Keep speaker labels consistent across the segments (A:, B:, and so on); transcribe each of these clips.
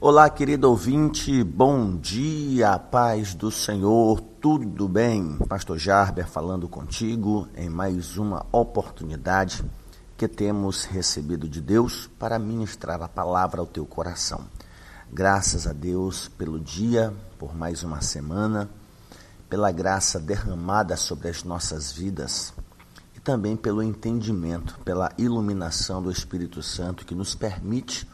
A: Olá, querido ouvinte, bom dia, paz do Senhor, tudo bem? Pastor Jarber falando contigo em mais uma oportunidade que temos recebido de Deus para ministrar a palavra ao teu coração. Graças a Deus pelo dia, por mais uma semana, pela graça derramada sobre as nossas vidas e também pelo entendimento, pela iluminação do Espírito Santo que nos permite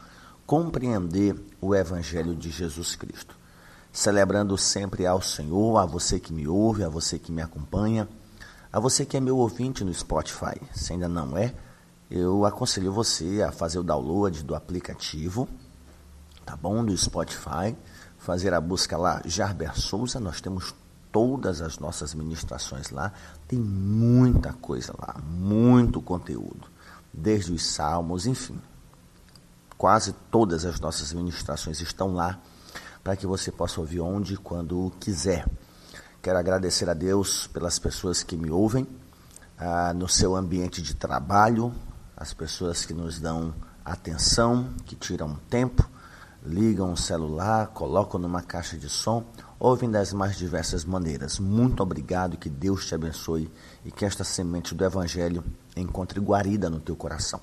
A: compreender o Evangelho de Jesus Cristo. Celebrando sempre ao Senhor, a você que me ouve, a você que me acompanha, a você que é meu ouvinte no Spotify. Se ainda não é, eu aconselho você a fazer o download do aplicativo, tá bom? Do Spotify, fazer a busca lá, Jarber Souza, nós temos todas as nossas ministrações lá, tem muita coisa lá, muito conteúdo, desde os salmos, enfim quase todas as nossas ministrações estão lá para que você possa ouvir onde e quando quiser. Quero agradecer a Deus pelas pessoas que me ouvem ah, no seu ambiente de trabalho, as pessoas que nos dão atenção, que tiram tempo, ligam o celular, colocam numa caixa de som, ouvem das mais diversas maneiras. Muito obrigado, que Deus te abençoe e que esta semente do Evangelho encontre guarida no teu coração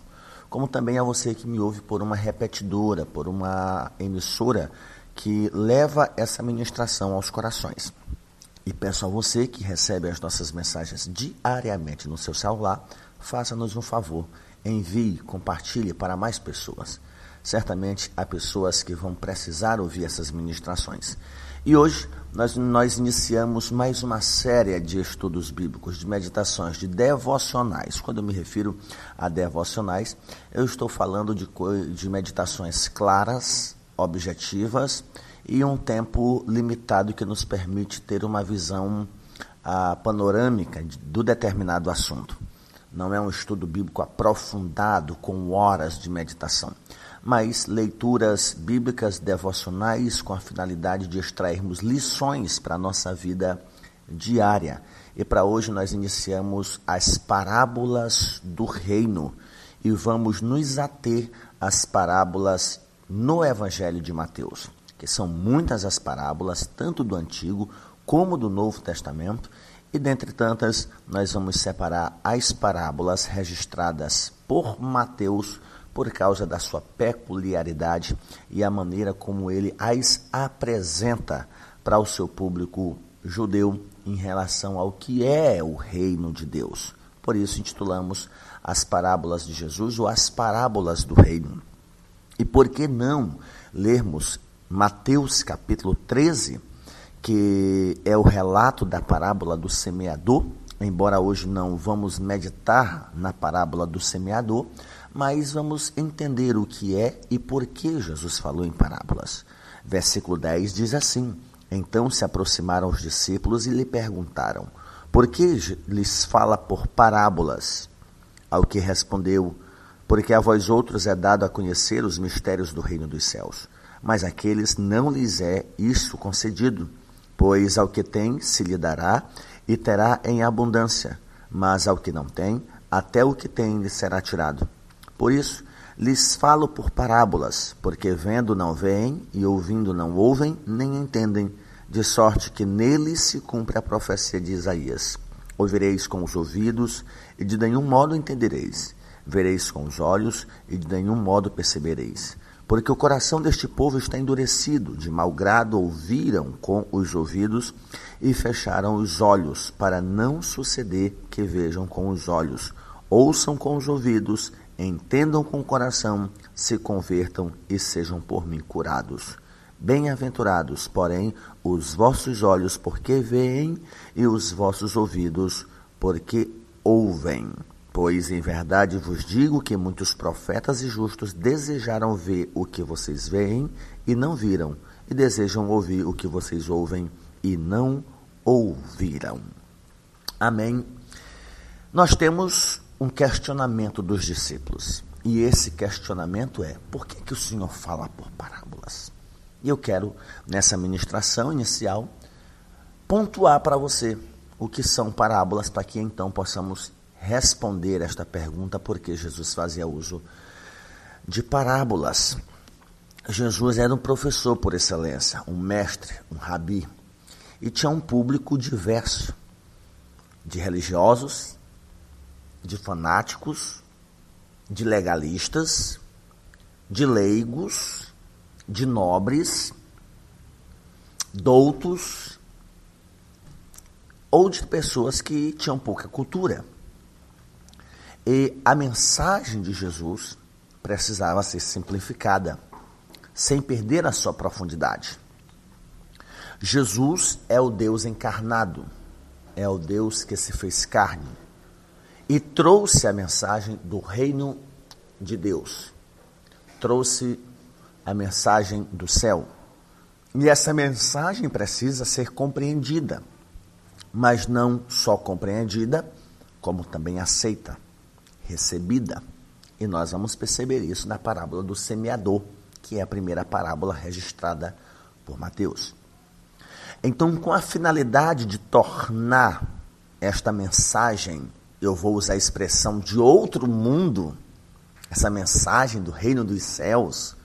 A: como também a você que me ouve por uma repetidora, por uma emissora que leva essa ministração aos corações. E peço a você que recebe as nossas mensagens diariamente no seu celular, faça-nos um favor, envie, compartilhe para mais pessoas. Certamente há pessoas que vão precisar ouvir essas ministrações. E hoje nós, nós iniciamos mais uma série de estudos bíblicos, de meditações, de devocionais. Quando eu me refiro a devocionais, eu estou falando de, de meditações claras, objetivas e um tempo limitado que nos permite ter uma visão a, panorâmica de, do determinado assunto. Não é um estudo bíblico aprofundado com horas de meditação mas leituras bíblicas devocionais com a finalidade de extrairmos lições para a nossa vida diária. E para hoje nós iniciamos as parábolas do reino e vamos nos ater às parábolas no Evangelho de Mateus, que são muitas as parábolas, tanto do Antigo como do Novo Testamento, e dentre tantas, nós vamos separar as parábolas registradas por Mateus por causa da sua peculiaridade e a maneira como ele as apresenta para o seu público judeu em relação ao que é o reino de Deus. Por isso intitulamos as parábolas de Jesus ou as parábolas do reino. E por que não lermos Mateus capítulo 13, que é o relato da parábola do semeador, embora hoje não vamos meditar na parábola do semeador, mas vamos entender o que é e por que Jesus falou em parábolas. Versículo 10 diz assim: Então se aproximaram os discípulos e lhe perguntaram: Por que lhes fala por parábolas? Ao que respondeu: Porque a vós outros é dado a conhecer os mistérios do reino dos céus, mas aqueles não lhes é isso concedido. Pois ao que tem se lhe dará e terá em abundância, mas ao que não tem, até o que tem lhe será tirado. Por isso, lhes falo por parábolas, porque vendo não veem e ouvindo não ouvem, nem entendem, de sorte que neles se cumpre a profecia de Isaías. Ouvireis com os ouvidos e de nenhum modo entendereis. Vereis com os olhos e de nenhum modo percebereis. Porque o coração deste povo está endurecido, de mau grado ouviram com os ouvidos e fecharam os olhos, para não suceder que vejam com os olhos, ouçam com os ouvidos entendam com o coração, se convertam e sejam por mim curados. Bem-aventurados, porém, os vossos olhos, porque veem, e os vossos ouvidos, porque ouvem. Pois em verdade vos digo que muitos profetas e justos desejaram ver o que vocês veem e não viram, e desejam ouvir o que vocês ouvem e não ouviram. Amém. Nós temos um questionamento dos discípulos. E esse questionamento é: por que, que o Senhor fala por parábolas? E eu quero, nessa ministração inicial, pontuar para você o que são parábolas, para que então possamos responder esta pergunta, por que Jesus fazia uso de parábolas. Jesus era um professor por excelência, um mestre, um rabi, e tinha um público diverso de religiosos, de fanáticos, de legalistas, de leigos, de nobres, doutos ou de pessoas que tinham pouca cultura. E a mensagem de Jesus precisava ser simplificada, sem perder a sua profundidade. Jesus é o Deus encarnado, é o Deus que se fez carne e trouxe a mensagem do reino de Deus, trouxe a mensagem do céu. E essa mensagem precisa ser compreendida, mas não só compreendida, como também aceita, recebida. E nós vamos perceber isso na parábola do semeador, que é a primeira parábola registrada por Mateus. Então, com a finalidade de tornar esta mensagem, eu vou usar a expressão de outro mundo, essa mensagem do reino dos céus,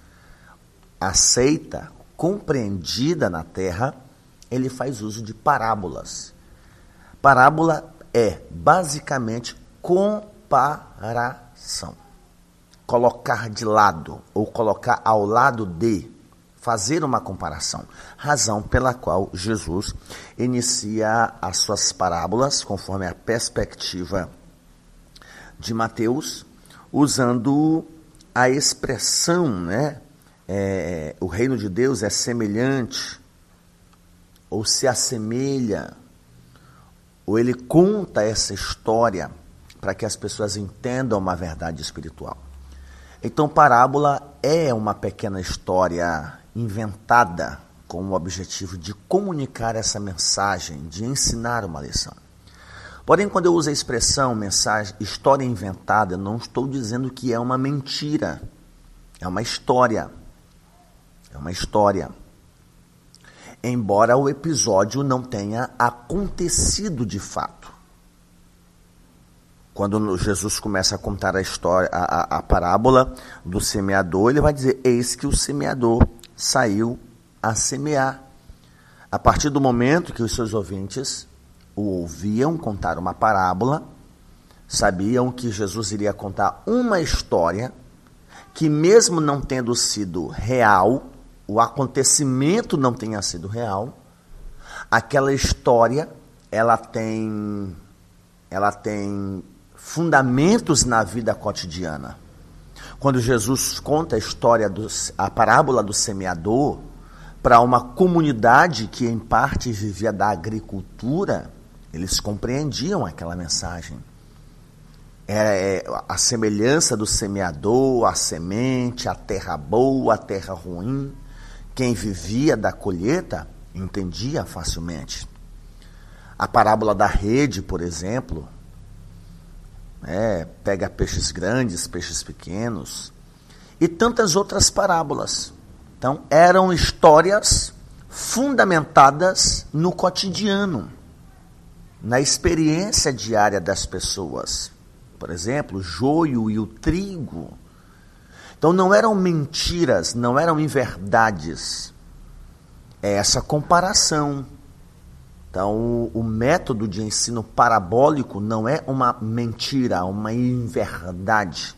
A: aceita, compreendida na terra, ele faz uso de parábolas. Parábola é basicamente comparação. Colocar de lado ou colocar ao lado de, fazer uma comparação. Razão pela qual Jesus inicia as suas parábolas, conforme a perspectiva de Mateus, usando a expressão, né, é, o reino de Deus é semelhante, ou se assemelha, ou ele conta essa história para que as pessoas entendam uma verdade espiritual. Então, parábola é uma pequena história inventada com o objetivo de comunicar essa mensagem, de ensinar uma lição. Porém, quando eu uso a expressão mensagem, história inventada, não estou dizendo que é uma mentira. É uma história. É uma história. Embora o episódio não tenha acontecido de fato. Quando Jesus começa a contar a história, a, a, a parábola do semeador, ele vai dizer: Eis que o semeador saiu a semear. A partir do momento que os seus ouvintes o ouviam contar uma parábola, sabiam que Jesus iria contar uma história que, mesmo não tendo sido real, o acontecimento não tenha sido real, aquela história ela tem ela tem fundamentos na vida cotidiana. Quando Jesus conta a história do, a parábola do semeador para uma comunidade que em parte vivia da agricultura, eles compreendiam aquela mensagem. É, a semelhança do semeador, a semente, a terra boa, a terra ruim. Quem vivia da colheita entendia facilmente. A parábola da rede, por exemplo, é, pega peixes grandes, peixes pequenos, e tantas outras parábolas. Então, eram histórias fundamentadas no cotidiano, na experiência diária das pessoas. Por exemplo, o joio e o trigo então não eram mentiras, não eram inverdades. É essa comparação. Então o, método de ensino parabólico não é uma mentira, uma inverdade.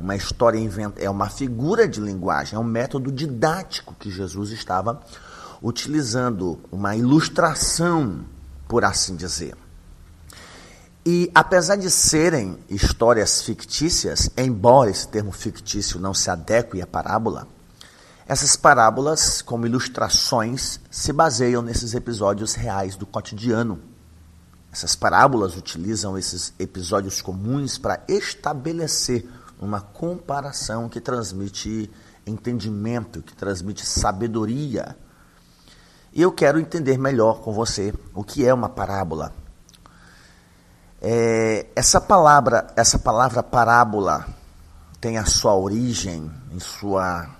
A: Uma história inventada, é uma figura de linguagem, é um método didático que Jesus estava utilizando, uma ilustração, por assim dizer. E apesar de serem histórias fictícias, embora esse termo fictício não se adeque à parábola, essas parábolas, como ilustrações, se baseiam nesses episódios reais do cotidiano. Essas parábolas utilizam esses episódios comuns para estabelecer uma comparação que transmite entendimento, que transmite sabedoria. E eu quero entender melhor com você o que é uma parábola, é, essa palavra, essa palavra parábola tem a sua origem, em sua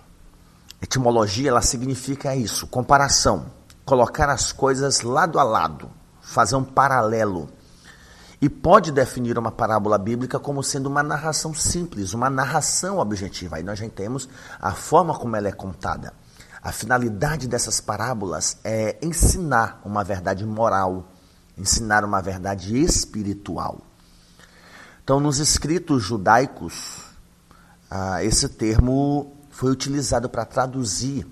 A: etimologia, ela significa isso, comparação, colocar as coisas lado a lado, fazer um paralelo. e pode definir uma parábola bíblica como sendo uma narração simples, uma narração objetiva. Aí nós já temos a forma como ela é contada. A finalidade dessas parábolas é ensinar uma verdade moral, ensinar uma verdade espiritual. Então, nos escritos judaicos, ah, esse termo foi utilizado para traduzir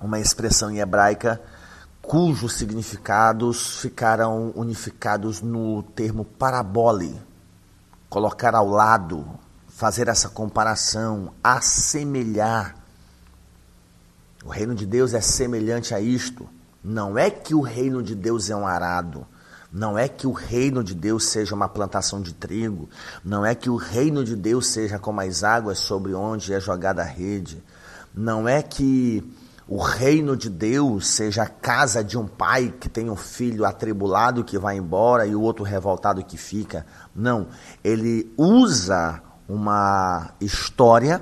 A: uma expressão em hebraica cujos significados ficaram unificados no termo parabole, colocar ao lado, fazer essa comparação, assemelhar. O reino de Deus é semelhante a isto. Não é que o reino de Deus é um arado, não é que o reino de Deus seja uma plantação de trigo, não é que o reino de Deus seja como as águas sobre onde é jogada a rede, não é que o reino de Deus seja a casa de um pai que tem um filho atribulado que vai embora e o outro revoltado que fica. Não, ele usa uma história,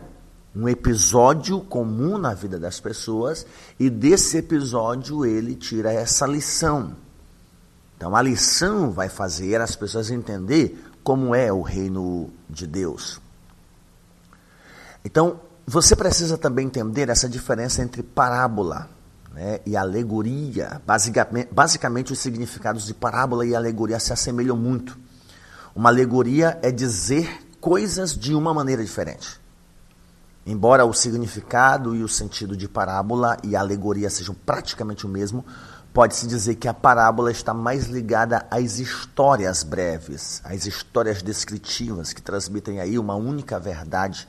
A: um episódio comum na vida das pessoas e desse episódio ele tira essa lição. Então a lição vai fazer as pessoas entender como é o reino de Deus. Então, você precisa também entender essa diferença entre parábola né, e alegoria. Basicamente, basicamente, os significados de parábola e alegoria se assemelham muito. Uma alegoria é dizer coisas de uma maneira diferente. Embora o significado e o sentido de parábola e alegoria sejam praticamente o mesmo, pode-se dizer que a parábola está mais ligada às histórias breves, às histórias descritivas que transmitem aí uma única verdade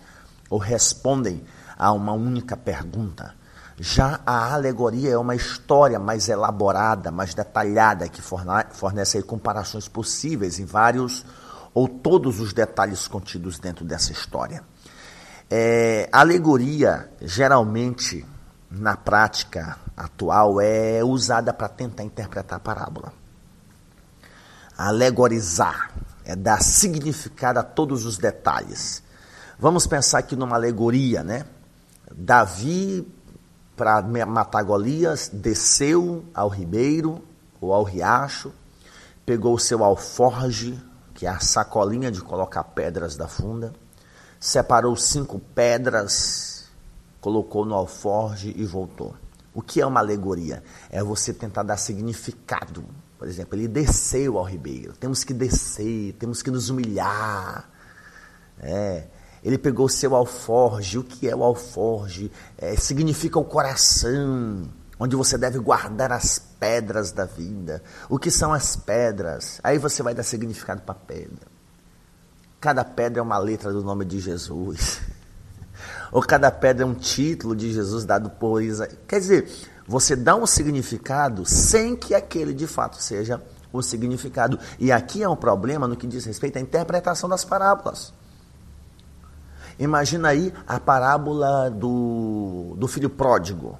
A: ou respondem a uma única pergunta. Já a alegoria é uma história mais elaborada, mais detalhada, que fornece comparações possíveis em vários ou todos os detalhes contidos dentro dessa história. É, alegoria, geralmente, na prática atual, é usada para tentar interpretar a parábola. Alegorizar é dar significado a todos os detalhes. Vamos pensar aqui numa alegoria, né? Davi, para matar Golias, desceu ao ribeiro ou ao riacho, pegou o seu alforge, que é a sacolinha de colocar pedras da funda, separou cinco pedras, colocou no alforge e voltou. O que é uma alegoria? É você tentar dar significado. Por exemplo, ele desceu ao ribeiro. Temos que descer, temos que nos humilhar. É, ele pegou seu alforge. O que é o alforge? É, significa o coração, onde você deve guardar as pedras da vida. O que são as pedras? Aí você vai dar significado para a pedra. Cada pedra é uma letra do nome de Jesus. Ou cada pedra é um título de Jesus dado por Isaías. Quer dizer, você dá um significado sem que aquele de fato seja o significado. E aqui é um problema no que diz respeito à interpretação das parábolas. Imagina aí a parábola do, do filho pródigo.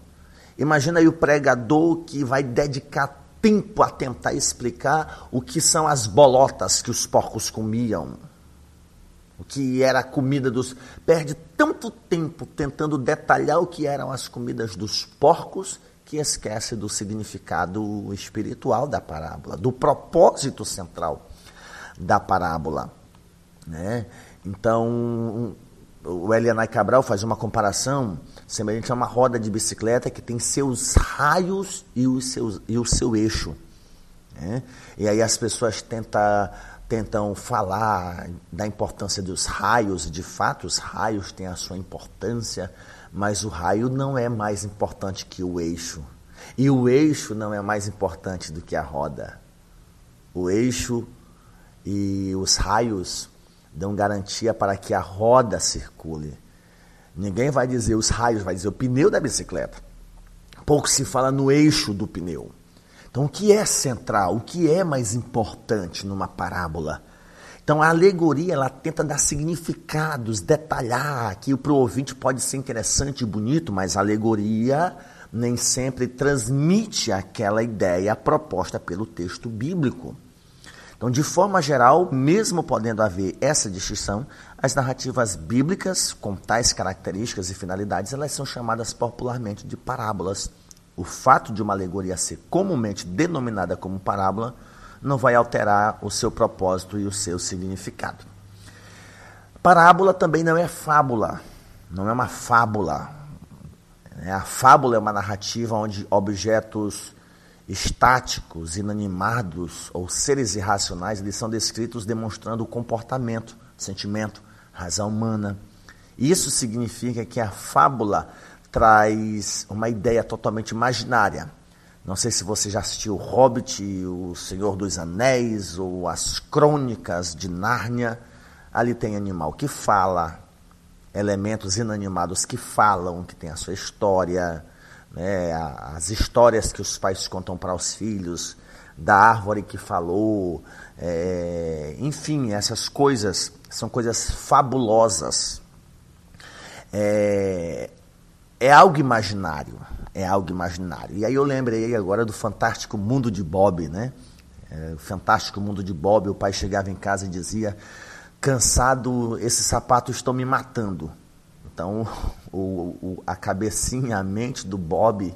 A: Imagina aí o pregador que vai dedicar tempo a tentar explicar o que são as bolotas que os porcos comiam. O que era a comida dos. Perde tanto tempo tentando detalhar o que eram as comidas dos porcos que esquece do significado espiritual da parábola, do propósito central da parábola. Né? Então, o Elianai Cabral faz uma comparação semelhante a uma roda de bicicleta que tem seus raios e, os seus, e o seu eixo. Né? E aí as pessoas tentam, tentam falar da importância dos raios, de fato os raios têm a sua importância, mas o raio não é mais importante que o eixo. E o eixo não é mais importante do que a roda. O eixo e os raios dão garantia para que a roda circule. Ninguém vai dizer os raios, vai dizer o pneu da bicicleta. Pouco se fala no eixo do pneu. Então, o que é central? O que é mais importante numa parábola? Então, a alegoria ela tenta dar significados, detalhar, que para o ouvinte pode ser interessante e bonito, mas a alegoria nem sempre transmite aquela ideia proposta pelo texto bíblico. Então, de forma geral, mesmo podendo haver essa distinção, as narrativas bíblicas com tais características e finalidades, elas são chamadas popularmente de parábolas. O fato de uma alegoria ser comumente denominada como parábola não vai alterar o seu propósito e o seu significado. Parábola também não é fábula, não é uma fábula. É, a fábula é uma narrativa onde objetos estáticos, inanimados ou seres irracionais eles são descritos demonstrando comportamento, sentimento, razão humana. Isso significa que a fábula traz uma ideia totalmente imaginária. Não sei se você já assistiu Hobbit, O Senhor dos Anéis ou as Crônicas de Nárnia. Ali tem animal que fala, elementos inanimados que falam, que tem a sua história, né? as histórias que os pais contam para os filhos, da árvore que falou, é, enfim, essas coisas são coisas fabulosas. É, é algo imaginário, é algo imaginário. E aí eu lembrei agora do fantástico mundo de Bob, né? É, o fantástico mundo de Bob, o pai chegava em casa e dizia: cansado, esses sapatos estão me matando. Então, o, o, a cabecinha, a mente do Bob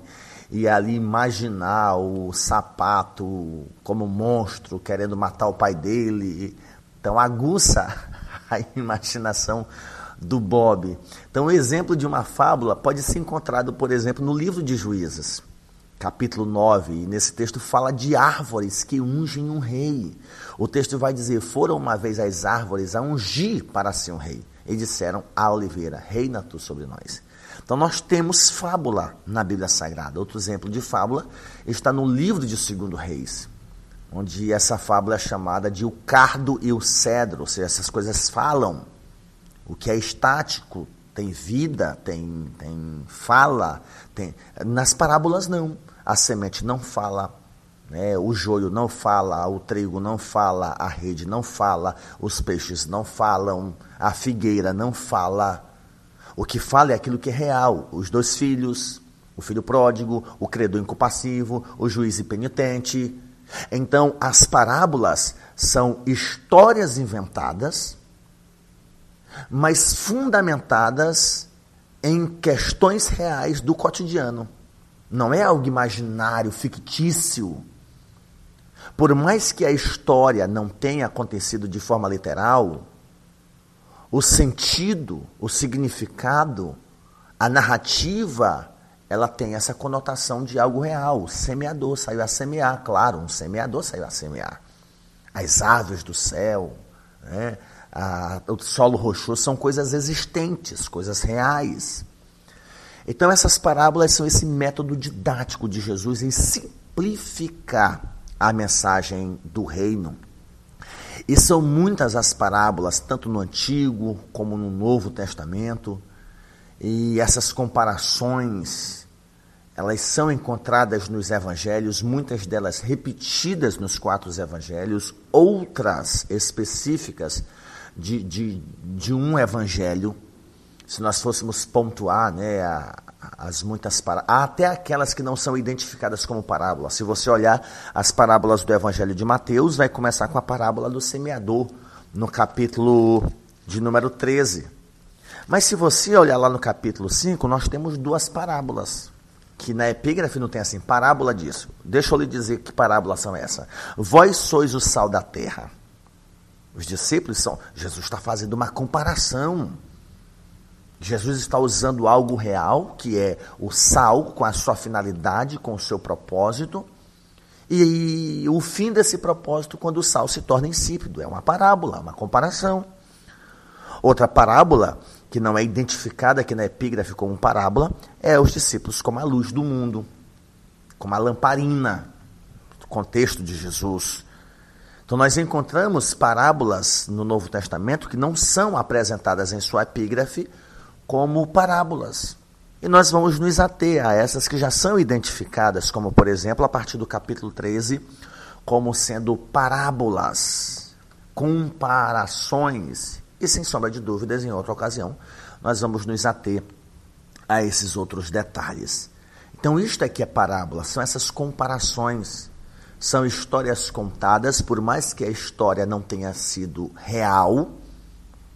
A: ia ali imaginar o sapato como monstro querendo matar o pai dele. Então, aguça a imaginação do Bob. Então, o exemplo de uma fábula pode ser encontrado, por exemplo, no livro de Juízes, capítulo 9. E nesse texto fala de árvores que ungem um rei. O texto vai dizer: Foram uma vez as árvores a ungir para ser um rei. E disseram à oliveira: Reina tu sobre nós. Então nós temos fábula na Bíblia Sagrada. Outro exemplo de fábula está no livro de Segundo Reis, onde essa fábula é chamada de o cardo e o cedro, ou seja, essas coisas falam. O que é estático tem vida, tem, tem fala. Tem... Nas parábolas, não. A semente não fala, né? o joio não fala, o trigo não fala, a rede não fala, os peixes não falam, a figueira não fala. O que fala é aquilo que é real. Os dois filhos, o filho pródigo, o credor incompassivo, o juiz impenitente. Então, as parábolas são histórias inventadas mas fundamentadas em questões reais do cotidiano. Não é algo imaginário, fictício. Por mais que a história não tenha acontecido de forma literal, o sentido, o significado, a narrativa, ela tem essa conotação de algo real. Semeador saiu a semear, claro, um semeador saiu a semear. As aves do céu, né? A, o solo rochoso são coisas existentes, coisas reais. Então, essas parábolas são esse método didático de Jesus em simplificar a mensagem do reino. E são muitas as parábolas, tanto no Antigo como no Novo Testamento, e essas comparações, elas são encontradas nos evangelhos, muitas delas repetidas nos quatro evangelhos, outras específicas de, de, de um evangelho, se nós fôssemos pontuar né, as muitas parábolas, até aquelas que não são identificadas como parábolas. Se você olhar as parábolas do evangelho de Mateus, vai começar com a parábola do semeador, no capítulo de número 13. Mas se você olhar lá no capítulo 5, nós temos duas parábolas que na epígrafe não tem assim, parábola disso. Deixa eu lhe dizer que parábolas são essas. Vós sois o sal da terra. Os discípulos são. Jesus está fazendo uma comparação. Jesus está usando algo real, que é o sal, com a sua finalidade, com o seu propósito, e o fim desse propósito quando o sal se torna insípido. É uma parábola, uma comparação. Outra parábola, que não é identificada aqui na epígrafe como parábola, é os discípulos como a luz do mundo, como a lamparina, contexto de Jesus. Então, nós encontramos parábolas no Novo Testamento que não são apresentadas em sua epígrafe como parábolas. E nós vamos nos ater a essas que já são identificadas, como, por exemplo, a partir do capítulo 13, como sendo parábolas, comparações. E, sem sombra de dúvidas, em outra ocasião, nós vamos nos ater a esses outros detalhes. Então, isto é que é parábola, são essas comparações são histórias contadas, por mais que a história não tenha sido real,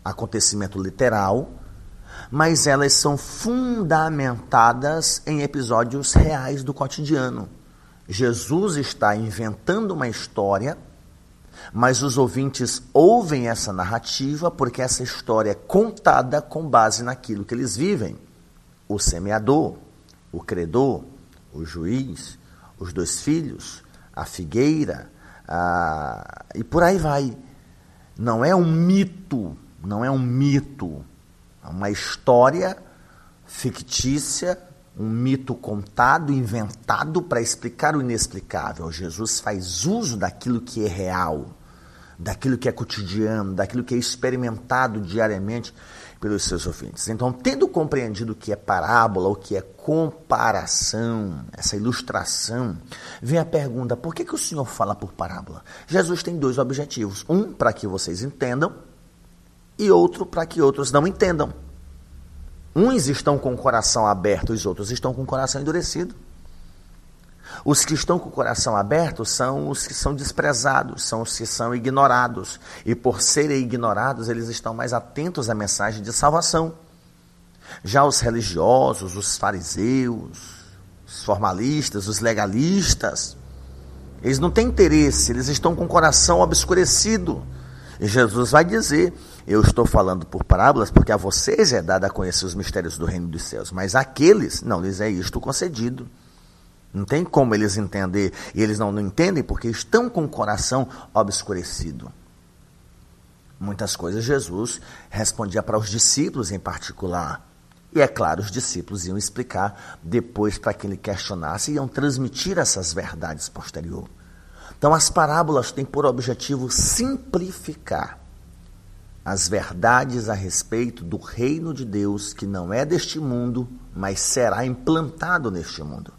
A: acontecimento literal, mas elas são fundamentadas em episódios reais do cotidiano. Jesus está inventando uma história Mas os ouvintes ouvem essa narrativa porque essa história é contada com base naquilo que eles vivem. O semeador, o credor, o juiz, os dois filhos, a figueira, a... e por aí vai. Não é um mito, não é um mito, é uma história fictícia, um mito contado, inventado para explicar o inexplicável. Jesus faz uso daquilo que é real, daquilo que é cotidiano, daquilo que é experimentado diariamente pelos seus ouvintes. Então, tendo compreendido o que é parábola, o que é comparação, essa ilustração, vem a pergunta: por que, que o Senhor fala por parábola? Jesus tem dois objetivos: um, para que vocês entendam, e outro, para que outros não entendam. Uns estão com o coração aberto, os outros estão com o coração endurecido. Os que estão com o coração aberto são os que são desprezados, são os que são ignorados. E por serem ignorados, eles estão mais atentos à mensagem de salvação. Já os religiosos, os fariseus, os formalistas, os legalistas, eles não têm interesse, eles estão com o coração obscurecido. E Jesus vai dizer: Eu estou falando por parábolas, porque a vocês é dado a conhecer os mistérios do reino dos céus, mas àqueles não lhes é isto concedido. Não tem como eles entender, e eles não, não entendem porque estão com o coração obscurecido. Muitas coisas Jesus respondia para os discípulos em particular. E é claro, os discípulos iam explicar depois para quem ele questionasse, iam transmitir essas verdades posterior. Então, as parábolas têm por objetivo simplificar as verdades a respeito do reino de Deus que não é deste mundo, mas será implantado neste mundo.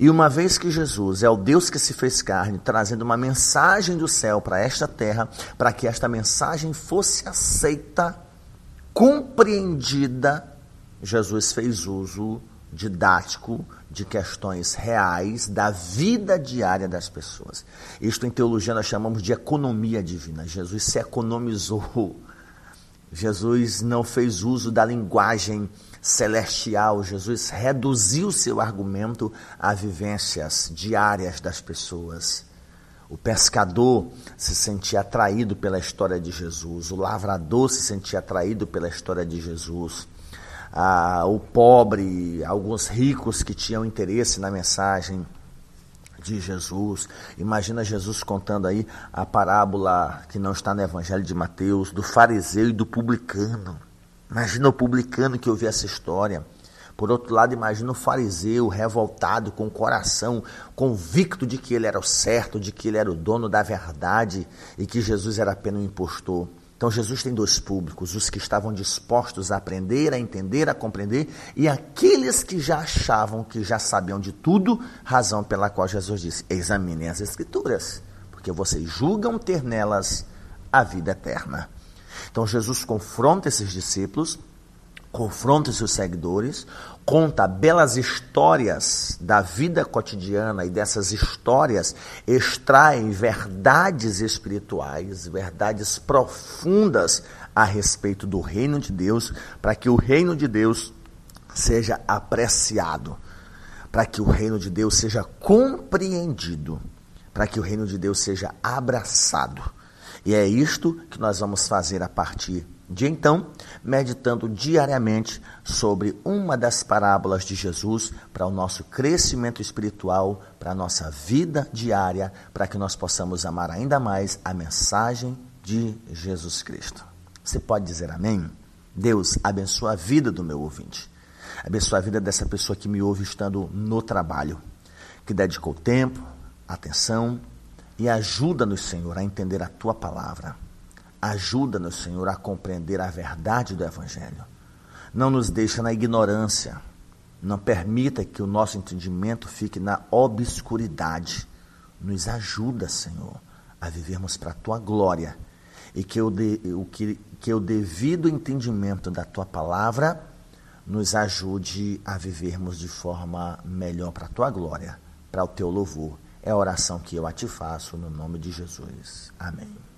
A: E uma vez que Jesus é o Deus que se fez carne, trazendo uma mensagem do céu para esta terra, para que esta mensagem fosse aceita, compreendida, Jesus fez uso didático de questões reais da vida diária das pessoas. Isto em teologia nós chamamos de economia divina. Jesus se economizou. Jesus não fez uso da linguagem celestial, Jesus reduziu seu argumento a vivências diárias das pessoas. O pescador se sentia atraído pela história de Jesus, o lavrador se sentia atraído pela história de Jesus. Ah, o pobre, alguns ricos que tinham interesse na mensagem de Jesus. Imagina Jesus contando aí a parábola que não está no Evangelho de Mateus, do fariseu e do publicano. Imagina o publicano que ouviu essa história. Por outro lado, imagina o fariseu revoltado, com o coração convicto de que ele era o certo, de que ele era o dono da verdade e que Jesus era apenas um impostor. Então, Jesus tem dois públicos: os que estavam dispostos a aprender, a entender, a compreender, e aqueles que já achavam que já sabiam de tudo, razão pela qual Jesus disse: examinem as Escrituras, porque vocês julgam ter nelas a vida eterna. Então Jesus confronta esses discípulos, confronta seus seguidores, conta belas histórias da vida cotidiana e dessas histórias extraem verdades espirituais, verdades profundas a respeito do reino de Deus, para que o reino de Deus seja apreciado, para que o reino de Deus seja compreendido, para que o reino de Deus seja abraçado. E é isto que nós vamos fazer a partir de então, meditando diariamente sobre uma das parábolas de Jesus para o nosso crescimento espiritual, para a nossa vida diária, para que nós possamos amar ainda mais a mensagem de Jesus Cristo. Você pode dizer amém? Deus abençoa a vida do meu ouvinte. Abençoa a vida dessa pessoa que me ouve estando no trabalho, que dedicou tempo, atenção e ajuda-nos, Senhor, a entender a tua palavra. Ajuda-nos, Senhor, a compreender a verdade do Evangelho. Não nos deixa na ignorância. Não permita que o nosso entendimento fique na obscuridade. Nos ajuda, Senhor, a vivermos para a tua glória e que o, de, o, que, que o devido entendimento da tua palavra nos ajude a vivermos de forma melhor para a tua glória, para o teu louvor. É a oração que eu a te faço no nome de Jesus. Amém.